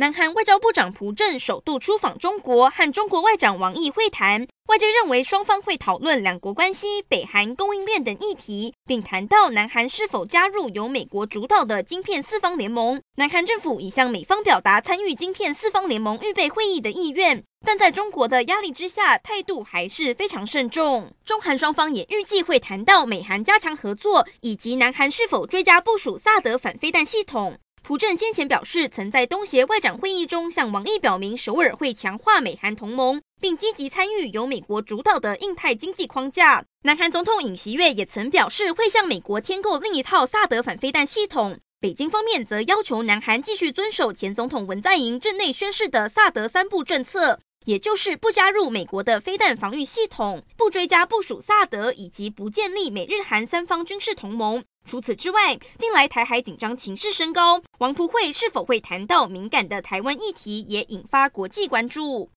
南韩外交部长朴正首度出访中国，和中国外长王毅会谈。外界认为双方会讨论两国关系、北韩供应链等议题，并谈到南韩是否加入由美国主导的晶片四方联盟。南韩政府已向美方表达参与晶片四方联盟预备会议的意愿，但在中国的压力之下，态度还是非常慎重。中韩双方也预计会谈到美韩加强合作，以及南韩是否追加部署萨德反飞弹系统。朴正先前表示，曾在东协外长会议中向王毅表明，首尔会强化美韩同盟，并积极参与由美国主导的印太经济框架。南韩总统尹锡悦也曾表示，会向美国添购另一套萨德反飞弹系统。北京方面则要求南韩继续遵守前总统文在寅任内宣示的萨德三不政策，也就是不加入美国的飞弹防御系统，不追加部署萨德，以及不建立美日韩三方军事同盟。除此之外，近来台海紧张情势升高，王蒲会是否会谈到敏感的台湾议题，也引发国际关注。